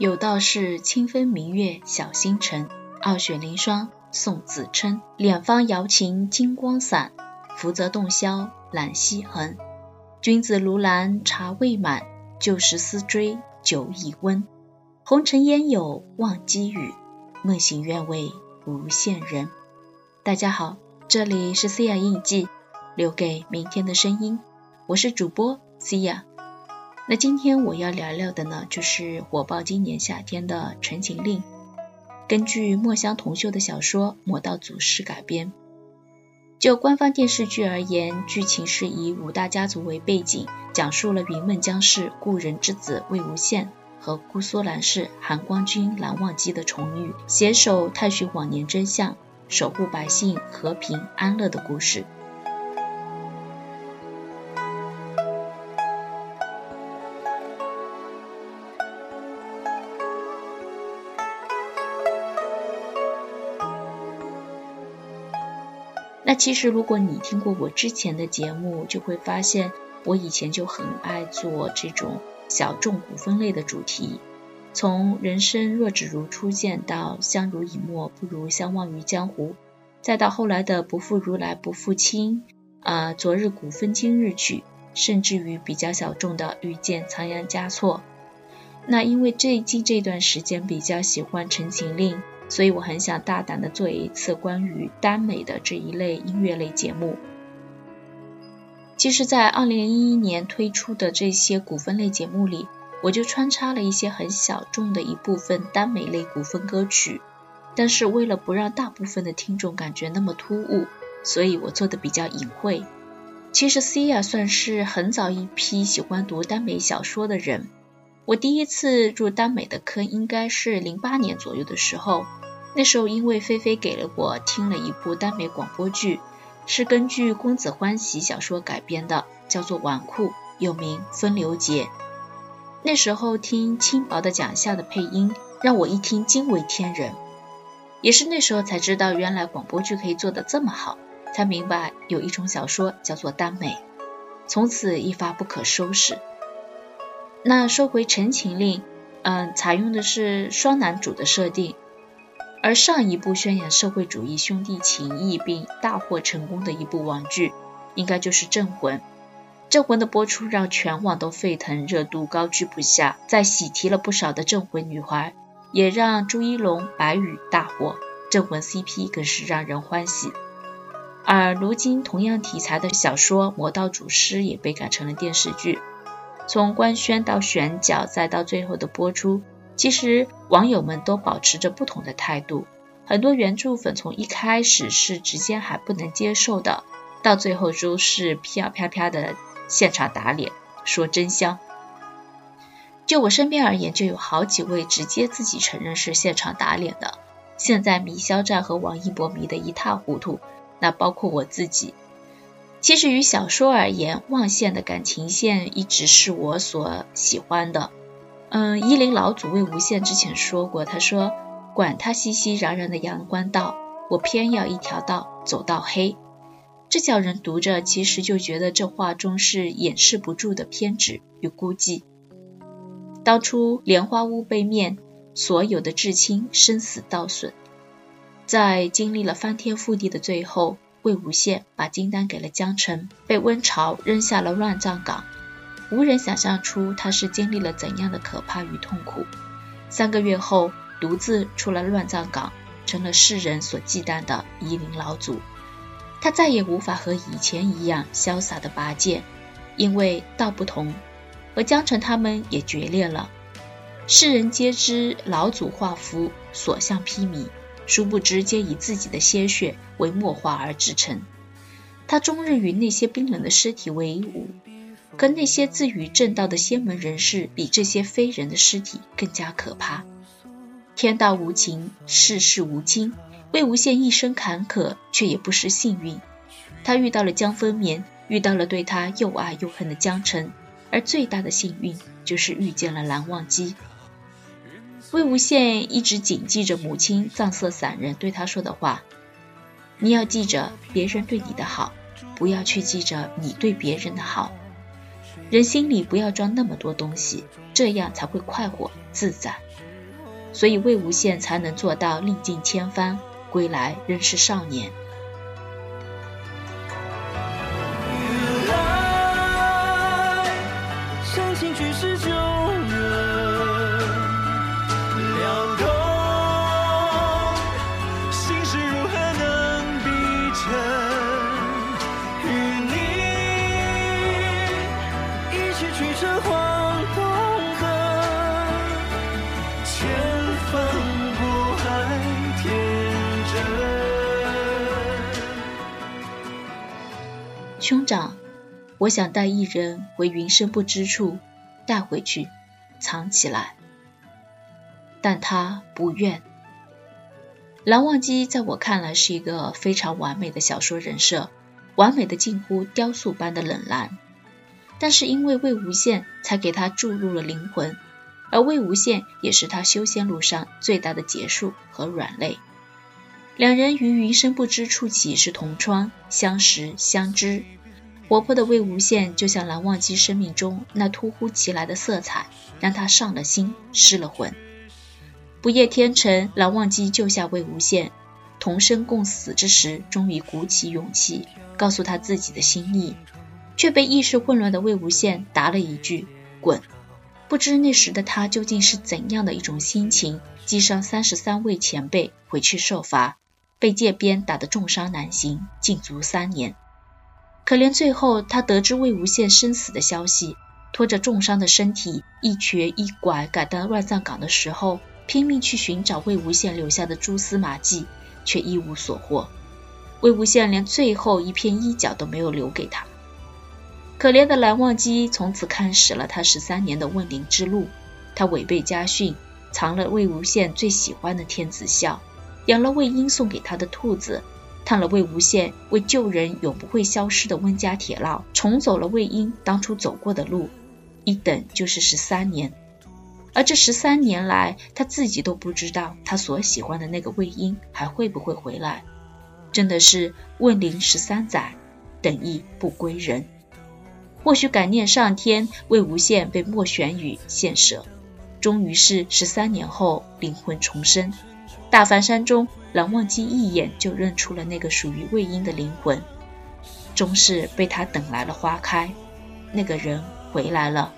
有道是清风明月小星辰，傲雪凌霜送子琛。两方瑶琴金光散，福泽洞箫揽西痕。君子如兰茶未满，旧时思追酒已温。红尘烟有忘机语，梦醒愿为无限人。大家好，这里是 C 亚印记，留给明天的声音。我是主播 C 亚。那今天我要聊聊的呢，就是火爆今年夏天的《陈情令》，根据墨香铜臭的小说《魔道祖师》改编。就官方电视剧而言，剧情是以五大家族为背景，讲述了云梦江氏故人之子魏无羡和姑苏蓝氏韩光君蓝忘机的重遇，携手探寻往年真相，守护百姓和平安乐的故事。那其实，如果你听过我之前的节目，就会发现我以前就很爱做这种小众古风类的主题。从人生若只如初见到相濡以沫不如相忘于江湖，再到后来的不负如来不负卿，啊，昨日古风今日曲，甚至于比较小众的遇见仓央嘉措。那因为最近这段时间比较喜欢《陈情令》。所以我很想大胆的做一次关于耽美的这一类音乐类节目。其实，在二零一一年推出的这些古风类节目里，我就穿插了一些很小众的一部分耽美类古风歌曲。但是为了不让大部分的听众感觉那么突兀，所以我做的比较隐晦。其实 C 呀算是很早一批喜欢读耽美小说的人。我第一次入耽美的坑应该是零八年左右的时候。那时候，因为菲菲给了我听了一部耽美广播剧，是根据公子欢喜小说改编的，叫做《纨绔》，又名《风流劫》。那时候听轻薄的讲下的配音，让我一听惊为天人。也是那时候才知道，原来广播剧可以做得这么好，才明白有一种小说叫做耽美，从此一发不可收拾。那说回《陈情令》，嗯，采用的是双男主的设定。而上一部宣扬社会主义兄弟情谊并大获成功的一部网剧，应该就是《镇魂》。《镇魂》的播出让全网都沸腾，热度高居不下，在喜提了不少的镇魂女孩，也让朱一龙、白宇大火，镇魂 CP 更是让人欢喜。而如今同样题材的小说《魔道祖师》也被改成了电视剧，从官宣到选角，再到最后的播出。其实网友们都保持着不同的态度，很多原著粉从一开始是直接还不能接受的，到最后都是啪啪啪的现场打脸，说真香。就我身边而言，就有好几位直接自己承认是现场打脸的，现在迷肖战和王一博迷得一塌糊涂，那包括我自己。其实于小说而言，望线的感情线一直是我所喜欢的。嗯，夷陵老祖魏无羡之前说过，他说：“管他熙熙攘攘的阳关道，我偏要一条道走到黑。”这叫人读着其实就觉得这话中是掩饰不住的偏执与孤寂。当初莲花坞被灭，所有的至亲生死道损，在经历了翻天覆地的最后，魏无羡把金丹给了江澄，被温晁扔下了乱葬岗。无人想象出他是经历了怎样的可怕与痛苦。三个月后，独自出了乱葬岗，成了世人所忌惮的夷陵老祖。他再也无法和以前一样潇洒的拔剑，因为道不同，和江澄他们也决裂了。世人皆知老祖画符，所向披靡，殊不知皆以自己的鲜血为墨画而制成。他终日与那些冰冷的尸体为伍。可那些自诩正道的仙门人士，比这些非人的尸体更加可怕。天道无情，世事无亲。魏无羡一生坎坷，却也不失幸运。他遇到了江丰眠，遇到了对他又爱又恨的江澄，而最大的幸运就是遇见了蓝忘机。魏无羡一直谨记着母亲藏色散人对他说的话：“你要记着别人对你的好，不要去记着你对别人的好。”人心里不要装那么多东西，这样才会快活自在。所以魏无羡才能做到历尽千帆，归来仍是少年。兄长，我想带一人回云深不知处，带回去，藏起来。但他不愿。蓝忘机在我看来是一个非常完美的小说人设，完美的近乎雕塑般的冷蓝。但是因为魏无羡，才给他注入了灵魂，而魏无羡也是他修仙路上最大的劫数和软肋。两人于云深不知处起是同窗，相识相知。活泼的魏无羡就像蓝忘机生命中那突忽其来的色彩，让他上了心，失了魂。不夜天成，蓝忘机救下魏无羡，同生共死之时，终于鼓起勇气告诉他自己的心意，却被意识混乱的魏无羡答了一句“滚”。不知那时的他究竟是怎样的一种心情，击伤三十三位前辈，回去受罚，被界鞭打得重伤难行，禁足三年。可怜最后，他得知魏无羡生死的消息，拖着重伤的身体一瘸一拐赶到乱葬岗的时候，拼命去寻找魏无羡留下的蛛丝马迹，却一无所获。魏无羡连最后一片衣角都没有留给他。可怜的蓝忘机从此开始了他十三年的问灵之路。他违背家训，藏了魏无羡最喜欢的天子笑，养了魏婴送给他的兔子。探了魏无羡为救人永不会消失的温家铁烙，重走了魏婴当初走过的路，一等就是十三年。而这十三年来，他自己都不知道他所喜欢的那个魏婴还会不会回来。真的是问灵十三载，等意不归人。或许感念上天，魏无羡被莫玄羽献舍，终于是十三年后灵魂重生。大梵山中。蓝忘机一眼就认出了那个属于魏婴的灵魂，终是被他等来了花开。那个人回来了，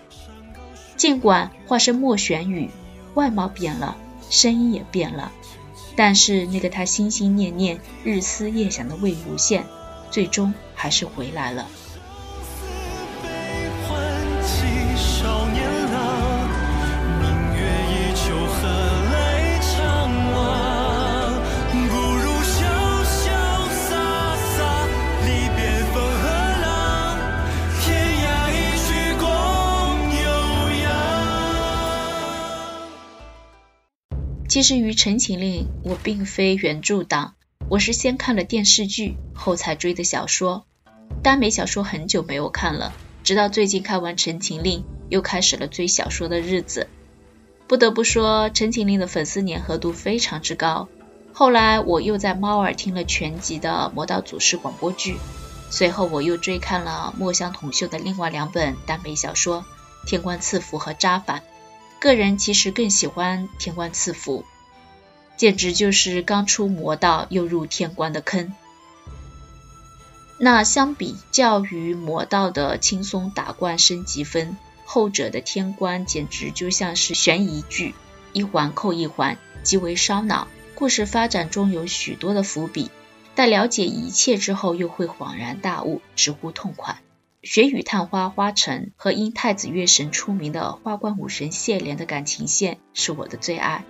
尽管化身莫玄羽，外貌变了，声音也变了，但是那个他心心念念、日思夜想的魏无羡，最终还是回来了。其实于《陈情令》，我并非原著党，我是先看了电视剧，后才追的小说。耽美小说很久没有看了，直到最近看完《陈情令》，又开始了追小说的日子。不得不说，《陈情令》的粉丝粘合度非常之高。后来我又在猫耳听了全集的《魔道祖师》广播剧，随后我又追看了墨香铜臭的另外两本耽美小说《天官赐福》和《渣反》。个人其实更喜欢天官赐福，简直就是刚出魔道又入天官的坑。那相比较于魔道的轻松打怪升级分，后者的天官简直就像是悬疑剧，一环扣一环，极为烧脑。故事发展中有许多的伏笔，待了解一切之后，又会恍然大悟，直呼痛快。雪雨探花花城和因太子月神出名的花冠武神谢怜的感情线是我的最爱。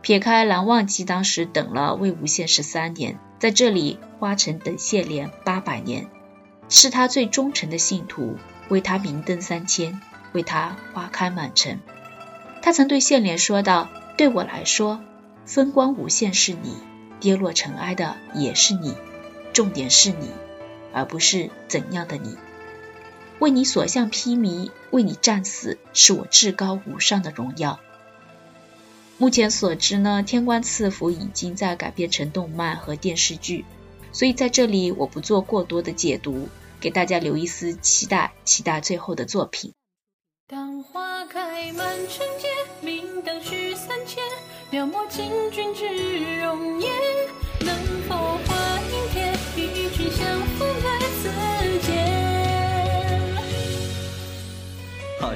撇开蓝忘机当时等了魏无羡十三年，在这里花城等谢怜八百年，是他最忠诚的信徒，为他明灯三千，为他花开满城。他曾对谢怜说道：“对我来说，风光无限是你，跌落尘埃的也是你，重点是你。”而不是怎样的你，为你所向披靡，为你战死，是我至高无上的荣耀。目前所知呢，天官赐福已经在改编成动漫和电视剧，所以在这里我不做过多的解读，给大家留一丝期待，期待最后的作品。当花开满城街，明灯许三千。描摹进君之容颜，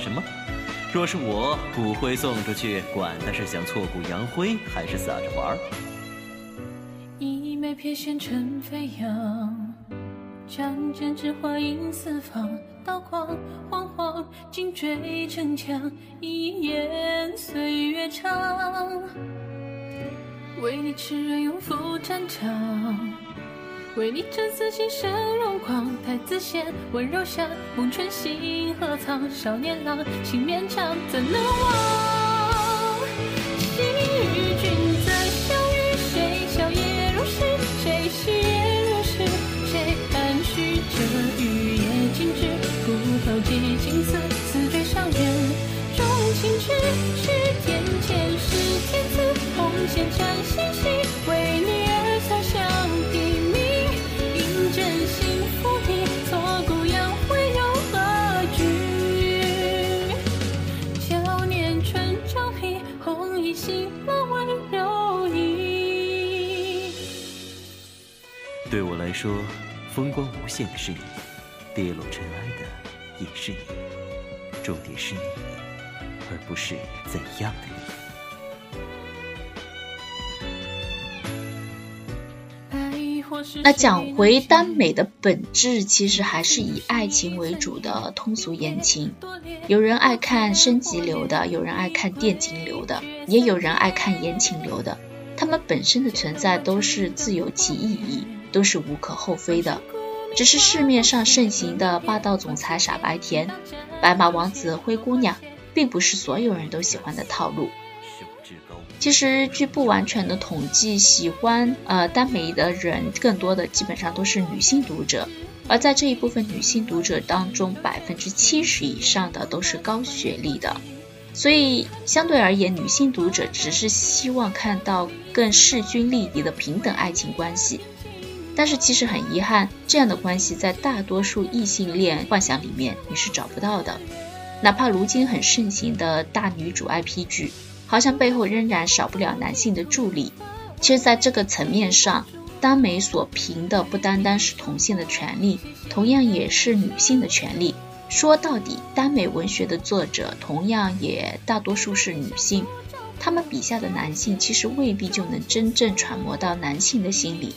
什么？若是我骨灰送出去，管他是想挫骨扬灰，还是撒着玩儿。一枚撇线成飞扬，仗剑指花影四方，刀光惶惶，紧追城墙，一眼岁月长。为你痴人勇赴战场，为你沉思心生如狂。太子仙温柔乡，梦春心何藏？少年郎，情绵长，怎能忘？说，风光无限的是你，跌落尘埃的也是你。重点是你，而不是怎样的你。那讲回耽美的本质，其实还是以爱情为主的通俗言情。有人爱看升级流的，有人爱看电竞流的，也有人爱看言情流的。它们本身的存在都是自有其意义，都是无可厚非的。只是市面上盛行的霸道总裁傻白甜、白马王子灰姑娘，并不是所有人都喜欢的套路。其实，据不完全的统计，喜欢呃耽美的人更多的基本上都是女性读者，而在这一部分女性读者当中，百分之七十以上的都是高学历的，所以相对而言，女性读者只是希望看到更势均力敌的平等爱情关系。但是其实很遗憾，这样的关系在大多数异性恋幻想里面你是找不到的，哪怕如今很盛行的大女主 IP 剧。好像背后仍然少不了男性的助力。其实，在这个层面上，耽美所凭的不单单是同性的权利，同样也是女性的权利。说到底，耽美文学的作者同样也大多数是女性，他们笔下的男性其实未必就能真正揣摩到男性的心理，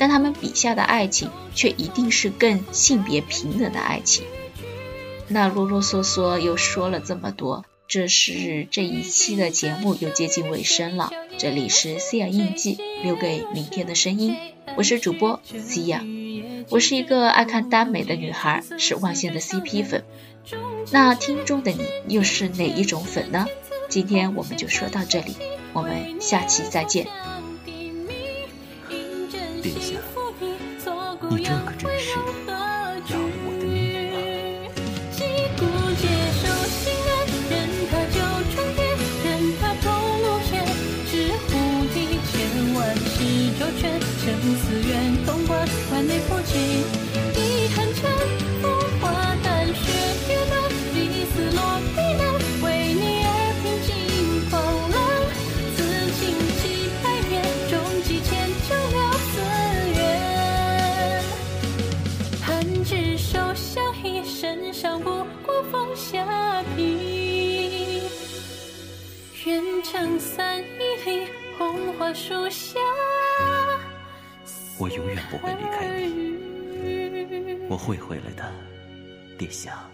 但他们笔下的爱情却一定是更性别平等的爱情。那啰啰嗦嗦又说了这么多。这是这一期的节目又接近尾声了，这里是 C 亚印记，留给明天的声音，我是主播 C 亚，我是一个爱看耽美的女孩，是万线的 CP 粉。那听众的你又是哪一种粉呢？今天我们就说到这里，我们下期再见。殿下，你这可回来的，殿下，